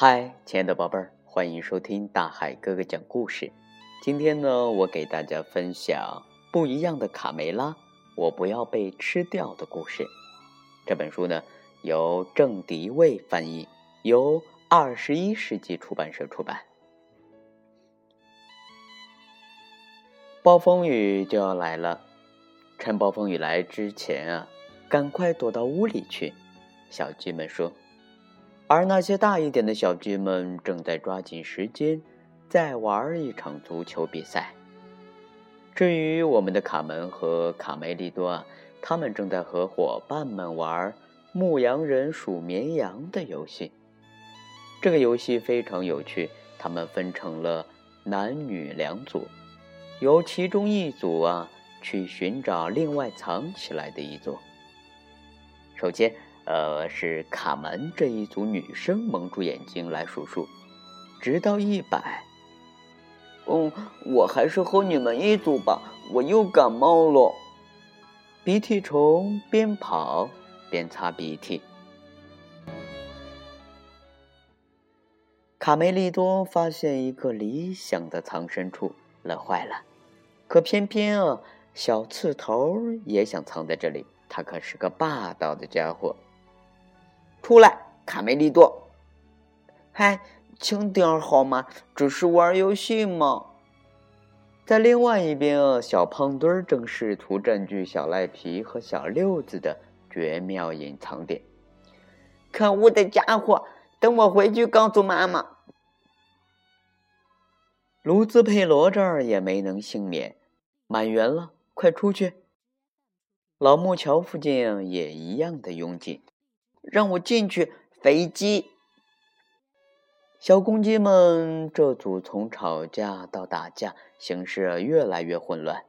嗨，亲爱的宝贝儿，欢迎收听大海哥哥讲故事。今天呢，我给大家分享不一样的卡梅拉，我不要被吃掉的故事。这本书呢，由郑迪卫翻译，由二十一世纪出版社出版。暴风雨就要来了，趁暴风雨来之前啊，赶快躲到屋里去。小鸡们说，而那些大一点的小鸡们正在抓紧时间，再玩一场足球比赛。至于我们的卡门和卡梅利多啊，他们正在和伙伴们玩牧羊人数绵羊的游戏。这个游戏非常有趣，他们分成了男女两组。由其中一组啊去寻找另外藏起来的一组。首先，呃，是卡门这一组女生蒙住眼睛来数数，直到一百。嗯，我还是和你们一组吧，我又感冒了。鼻涕虫边跑边擦鼻涕。卡梅利多发现一个理想的藏身处，乐坏了。可偏偏啊，小刺头也想藏在这里。他可是个霸道的家伙。出来，卡梅利多！嗨，轻点好吗？只是玩游戏嘛。在另外一边，小胖墩儿正试图占据小赖皮和小六子的绝妙隐藏点。可恶的家伙！等我回去告诉妈妈。卢兹佩罗这儿也没能幸免。满员了，快出去！老木桥附近也一样的拥挤，让我进去。肥鸡，小公鸡们这组从吵架到打架，形势越来越混乱。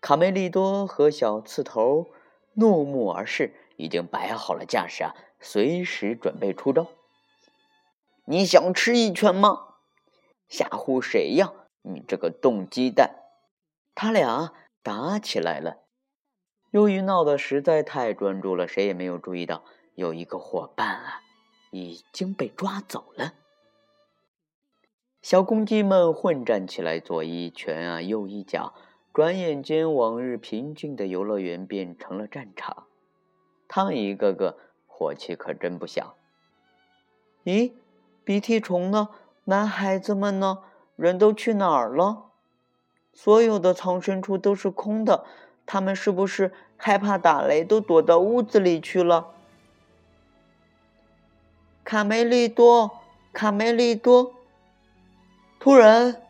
卡梅利多和小刺头怒目而视，已经摆好了架势啊，随时准备出招。你想吃一拳吗？吓唬谁呀？你这个冻鸡蛋！他俩打起来了。由于闹得实在太专注了，谁也没有注意到有一个伙伴啊已经被抓走了。小公鸡们混战起来，左一拳啊，右一脚，转眼间，往日平静的游乐园变成了战场。他们一个个火气可真不小。咦，鼻涕虫呢？男孩子们呢？人都去哪儿了？所有的藏身处都是空的，他们是不是害怕打雷，都躲到屋子里去了？卡梅利多，卡梅利多！突然，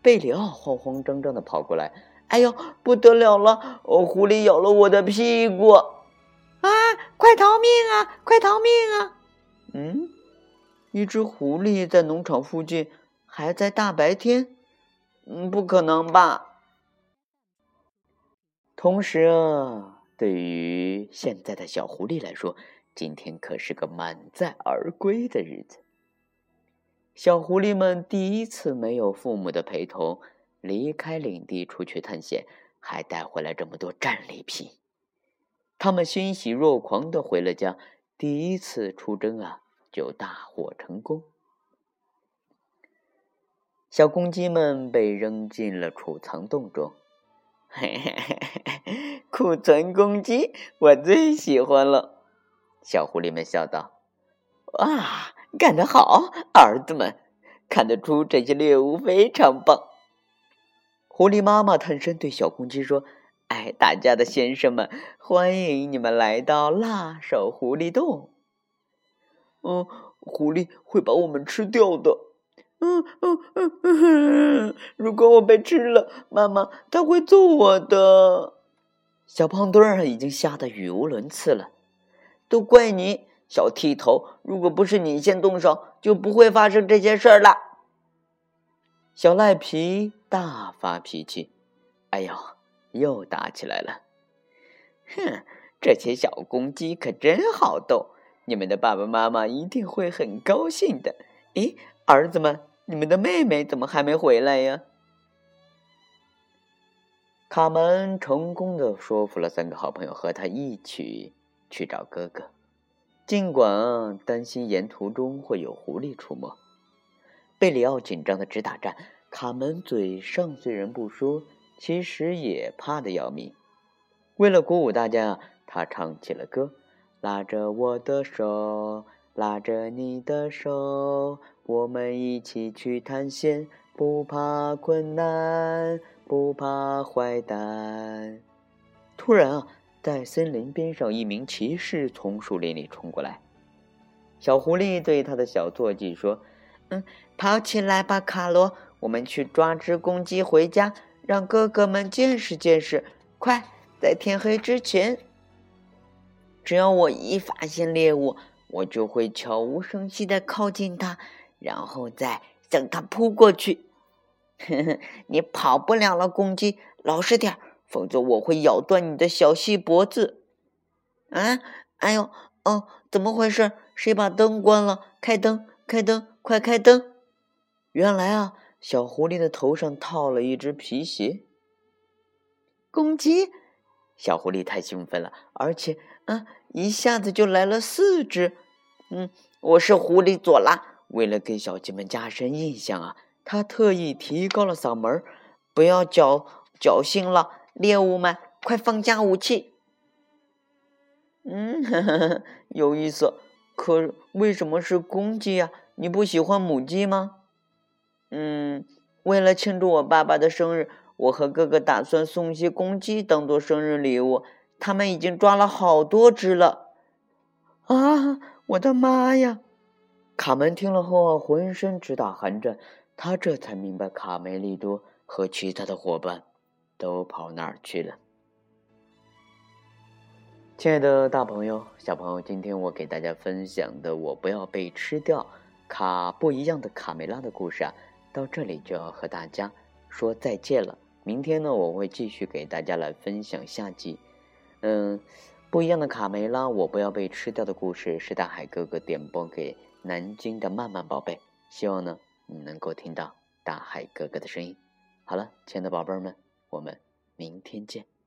贝里奥慌慌张张的跑过来：“哎呦，不得了了！哦，狐狸咬了我的屁股！啊，快逃命啊，快逃命啊！”嗯，一只狐狸在农场附近，还在大白天。嗯，不可能吧？同时啊，对于现在的小狐狸来说，今天可是个满载而归的日子。小狐狸们第一次没有父母的陪同，离开领地出去探险，还带回来这么多战利品。他们欣喜若狂的回了家，第一次出征啊，就大获成功。小公鸡们被扔进了储藏洞中。嘿嘿嘿嘿嘿，库存公鸡，我最喜欢了。小狐狸们笑道：“哇，干得好，儿子们！看得出这些猎物非常棒。”狐狸妈妈探身对小公鸡说：“哎，大家的先生们，欢迎你们来到辣手狐狸洞。嗯，狐狸会把我们吃掉的。”嗯嗯嗯嗯，如果我被吃了，妈妈她会揍我的。小胖墩儿已经吓得语无伦次了。都怪你，小剃头！如果不是你先动手，就不会发生这些事儿了。小赖皮大发脾气，哎呦，又打起来了。哼，这些小公鸡可真好逗，你们的爸爸妈妈一定会很高兴的。咦，儿子们？你们的妹妹怎么还没回来呀？卡门成功的说服了三个好朋友和他一起去找哥哥。尽管担心沿途中会有狐狸出没，贝里奥紧张的直打颤。卡门嘴上虽然不说，其实也怕得要命。为了鼓舞大家，他唱起了歌：“拉着我的手，拉着你的手，我们一起去探险，不怕困难，不怕坏蛋。”突然啊，在森林边上，一名骑士从树林里冲过来。小狐狸对他的小坐骑说：“嗯，跑起来吧，卡罗。”我们去抓只公鸡回家，让哥哥们见识见识。快，在天黑之前，只要我一发现猎物，我就会悄无声息的靠近它，然后再向它扑过去。呵呵，你跑不了了，公鸡，老实点否则我会咬断你的小细脖子。啊！哎呦，哦，怎么回事？谁把灯关了？开灯，开灯，快开灯！原来啊。小狐狸的头上套了一只皮鞋。公鸡，小狐狸太兴奋了，而且，啊，一下子就来了四只。嗯，我是狐狸佐拉。为了给小鸡们加深印象啊，他特意提高了嗓门不要侥侥幸了，猎物们，快放下武器。嗯，呵 呵有意思。可为什么是公鸡呀？你不喜欢母鸡吗？嗯，为了庆祝我爸爸的生日，我和哥哥打算送一些公鸡当做生日礼物。他们已经抓了好多只了。啊，我的妈呀！卡门听了后，浑身直打寒战。他这才明白卡梅利多和其他的伙伴都跑哪儿去了。亲爱的大朋友、小朋友，今天我给大家分享的《我不要被吃掉》卡不一样的卡梅拉的故事啊。到这里就要和大家说再见了。明天呢，我会继续给大家来分享下集。嗯，不一样的卡梅拉，我不要被吃掉的故事是大海哥哥点播给南京的曼曼宝贝。希望呢，你能够听到大海哥哥的声音。好了，亲爱的宝贝们，我们明天见。